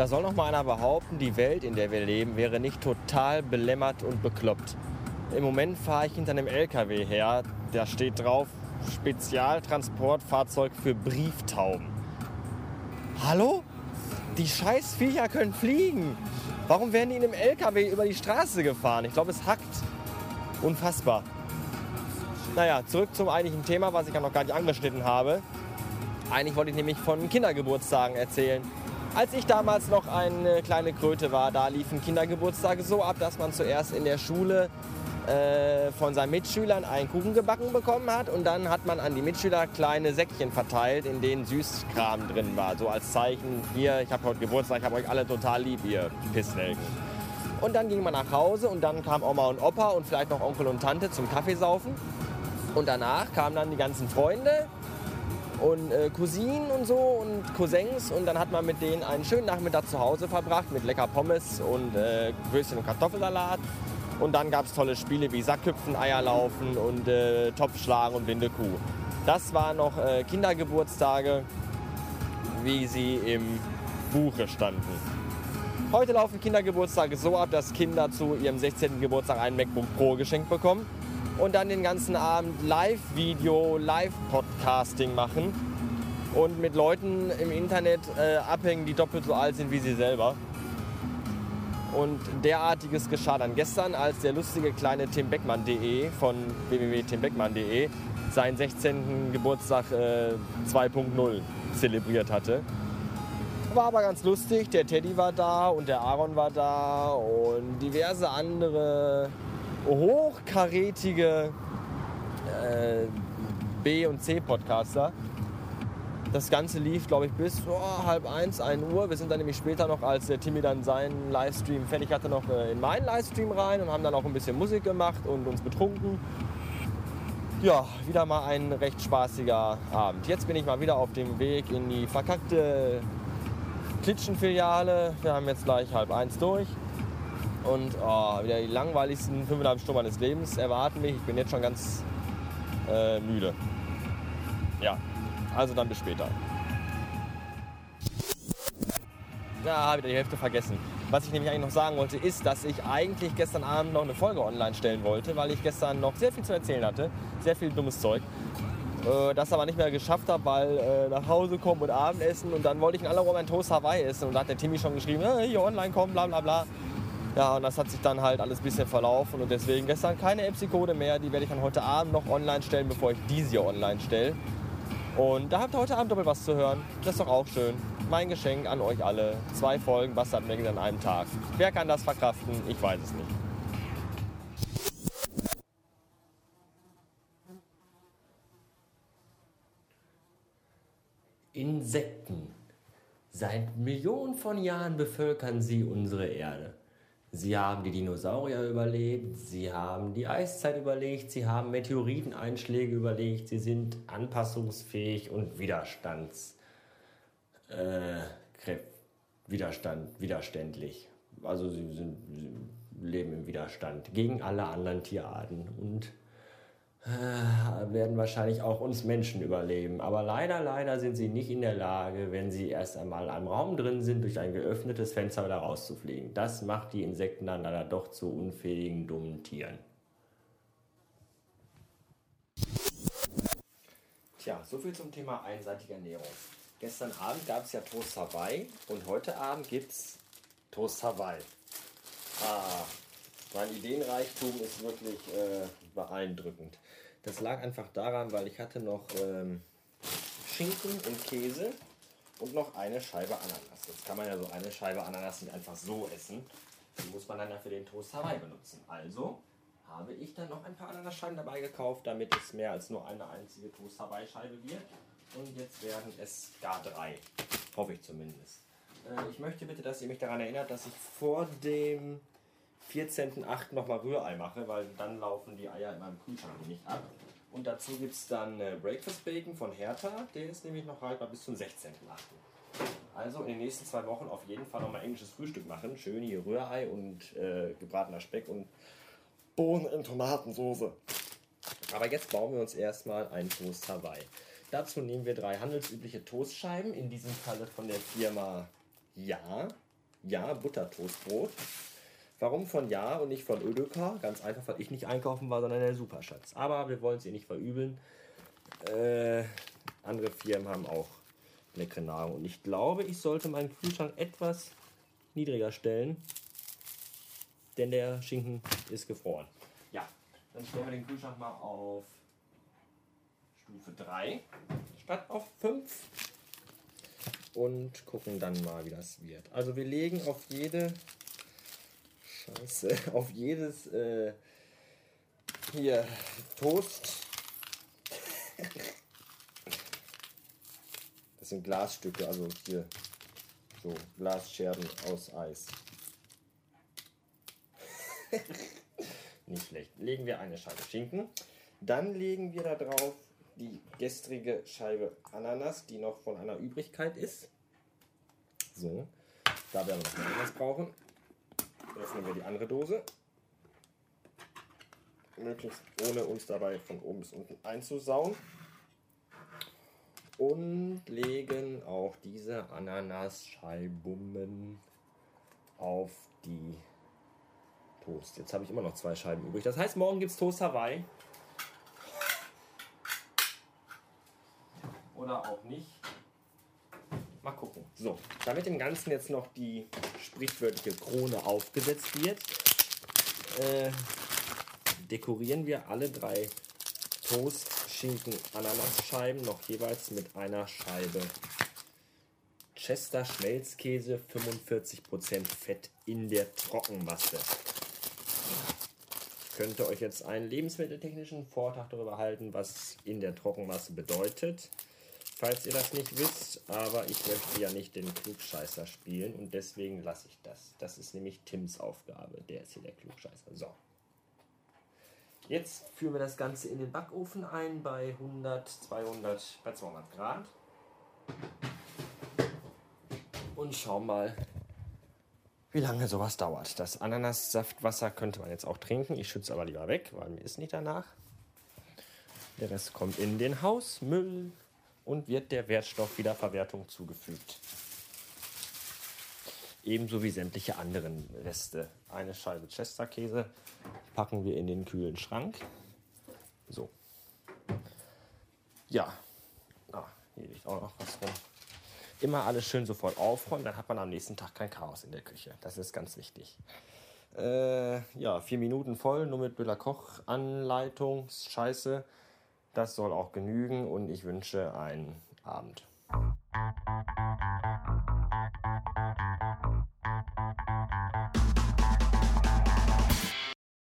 Da soll noch mal einer behaupten, die Welt, in der wir leben, wäre nicht total belämmert und bekloppt. Im Moment fahre ich hinter einem LKW her, da steht drauf Spezialtransportfahrzeug für Brieftauben. Hallo? Die Scheißviecher können fliegen. Warum werden die in einem LKW über die Straße gefahren? Ich glaube, es hackt. Unfassbar. Naja, zurück zum eigentlichen Thema, was ich ja noch gar nicht angeschnitten habe. Eigentlich wollte ich nämlich von Kindergeburtstagen erzählen. Als ich damals noch eine kleine Kröte war, da liefen Kindergeburtstage so ab, dass man zuerst in der Schule äh, von seinen Mitschülern einen Kuchen gebacken bekommen hat und dann hat man an die Mitschüler kleine Säckchen verteilt, in denen Süßkram drin war. So als Zeichen, hier, ich habe heute Geburtstag, ich habe euch alle total lieb, ihr Pisswelken. Und dann ging man nach Hause und dann kam Oma und Opa und vielleicht noch Onkel und Tante zum Kaffeesaufen. Und danach kamen dann die ganzen Freunde und äh, Cousinen und so und Cousins und dann hat man mit denen einen schönen Nachmittag zu Hause verbracht mit lecker Pommes und äh, Würstchen und Kartoffelsalat. Und dann gab es tolle Spiele wie Sackhüpfen, Eierlaufen und äh, Topfschlagen und Blinde. Das waren noch äh, Kindergeburtstage, wie sie im Buche standen. Heute laufen Kindergeburtstage so ab, dass Kinder zu ihrem 16. Geburtstag einen MacBook Pro geschenkt bekommen und dann den ganzen Abend Live-Video, Live-Podcasting machen und mit Leuten im Internet äh, abhängen, die doppelt so alt sind wie sie selber. Und derartiges geschah dann gestern, als der lustige kleine timbeckmann.de von www.timbeckmann.de seinen 16. Geburtstag äh, 2.0 zelebriert hatte. War aber ganz lustig, der Teddy war da und der Aaron war da und diverse andere hochkarätige äh, B- und C-Podcaster. Das Ganze lief, glaube ich, bis oh, halb eins, ein Uhr. Wir sind dann nämlich später noch, als der Timmy dann seinen Livestream fertig hatte, noch äh, in meinen Livestream rein und haben dann auch ein bisschen Musik gemacht und uns betrunken. Ja, wieder mal ein recht spaßiger Abend. Jetzt bin ich mal wieder auf dem Weg in die verkackte Klitschenfiliale. Wir haben jetzt gleich halb eins durch. Und oh, wieder die langweiligsten fünfeinhalb Stunden meines Lebens erwarten mich. Ich bin jetzt schon ganz äh, müde. Ja, also dann bis später. Ja, habe wieder die Hälfte vergessen. Was ich nämlich eigentlich noch sagen wollte, ist, dass ich eigentlich gestern Abend noch eine Folge online stellen wollte, weil ich gestern noch sehr viel zu erzählen hatte. Sehr viel dummes Zeug. Äh, das aber nicht mehr geschafft habe, weil äh, nach Hause kommen und Abendessen und dann wollte ich in aller Ruhe mein Toast Hawaii essen und da hat der Timmy schon geschrieben, äh, hier online kommen, bla bla bla. Ja, und das hat sich dann halt alles ein bisschen verlaufen und deswegen gestern keine Epsi-Code mehr. Die werde ich dann heute Abend noch online stellen, bevor ich diese hier online stelle. Und da habt ihr heute Abend doppelt was zu hören. Das ist doch auch schön. Mein Geschenk an euch alle. Zwei Folgen Bastard an einem Tag. Wer kann das verkraften? Ich weiß es nicht. Insekten. Seit Millionen von Jahren bevölkern sie unsere Erde. Sie haben die Dinosaurier überlebt, sie haben die Eiszeit überlebt, sie haben Meteoriteneinschläge überlebt, sie sind anpassungsfähig und widerstands, äh, Widerstand, widerständlich. Also sie, sind, sie leben im Widerstand gegen alle anderen Tierarten und werden wahrscheinlich auch uns Menschen überleben. Aber leider, leider sind sie nicht in der Lage, wenn sie erst einmal in einem Raum drin sind, durch ein geöffnetes Fenster wieder rauszufliegen. Das macht die Insekten dann leider doch zu unfähigen, dummen Tieren. Tja, soviel zum Thema einseitige Ernährung. Gestern Abend gab es ja Toast Hawaii und heute Abend gibt es Toast Hawaii. Ah, mein Ideenreichtum ist wirklich äh, beeindruckend. Das lag einfach daran, weil ich hatte noch ähm, Schinken und Käse und noch eine Scheibe Ananas. Jetzt kann man ja so eine Scheibe Ananas nicht einfach so essen. Die muss man dann ja für den Toast Hawaii benutzen. Also habe ich dann noch ein paar Ananasscheiben dabei gekauft, damit es mehr als nur eine einzige Toast Hawaii Scheibe wird. Und jetzt werden es gar drei. Hoffe ich zumindest. Äh, ich möchte bitte, dass ihr mich daran erinnert, dass ich vor dem 14.8. nochmal Rührei mache, weil dann laufen die Eier in meinem Kühlschrank nicht ab. Und dazu gibt es dann äh, Breakfast Bacon von Hertha, der ist nämlich noch haltbar bis zum 16.8. Also in den nächsten zwei Wochen auf jeden Fall nochmal englisches Frühstück machen. Schön hier Rührei und äh, gebratener Speck und Bohnen in Tomatensoße. Aber jetzt bauen wir uns erstmal ein Toast Hawaii. Dazu nehmen wir drei handelsübliche Toastscheiben, in diesem Falle von der Firma Ja. Ja, Buttertoastbrot. Warum von Ja und nicht von Ödeka? Ganz einfach, weil ich nicht einkaufen war, sondern der Superschatz. Aber wir wollen es ihr nicht verübeln. Äh, andere Firmen haben auch leckere Nahrung. Und ich glaube, ich sollte meinen Kühlschrank etwas niedriger stellen. Denn der Schinken ist gefroren. Ja, dann stellen wir den Kühlschrank mal auf Stufe 3 statt auf 5 und gucken dann mal, wie das wird. Also wir legen auf jede Scheiße, auf jedes äh, hier Toast. Das sind Glasstücke, also hier so Glasscherben aus Eis. Nicht schlecht. Legen wir eine Scheibe Schinken. Dann legen wir da drauf die gestrige Scheibe Ananas, die noch von einer Übrigkeit ist. So, da werden wir noch Ananas brauchen. Öffnen wir die andere Dose. Möglichst ohne uns dabei von oben bis unten einzusauen. Und legen auch diese Ananasscheiben auf die Toast. Jetzt habe ich immer noch zwei Scheiben übrig. Das heißt, morgen gibt es Toast Hawaii. Oder auch nicht. So, damit dem Ganzen jetzt noch die sprichwörtliche Krone aufgesetzt wird, äh, dekorieren wir alle drei Toast, Schinken, Ananasscheiben noch jeweils mit einer Scheibe Chester Schmelzkäse, 45% Fett in der Trockenmasse. Ich könnte euch jetzt einen lebensmitteltechnischen Vortrag darüber halten, was in der Trockenmasse bedeutet falls ihr das nicht wisst, aber ich möchte ja nicht den Klugscheißer spielen und deswegen lasse ich das. Das ist nämlich Tims Aufgabe. Der ist hier der Klugscheißer. So. Jetzt führen wir das Ganze in den Backofen ein bei 100, 200, bei 200 Grad. Und schauen mal, wie lange sowas dauert. Das Ananassaftwasser könnte man jetzt auch trinken. Ich schütze aber lieber weg, weil mir ist nicht danach. Der Rest kommt in den Hausmüll und wird der Wertstoffwiederverwertung zugefügt. Ebenso wie sämtliche anderen Reste. Eine Scheibe Chesterkäse packen wir in den kühlen Schrank. So. Ja. Ah, hier liegt auch noch was rum. Immer alles schön sofort aufräumen, dann hat man am nächsten Tag kein Chaos in der Küche. Das ist ganz wichtig. Äh, ja, vier Minuten voll, nur mit Böller Koch Anleitung. Scheiße. Das soll auch genügen und ich wünsche einen Abend.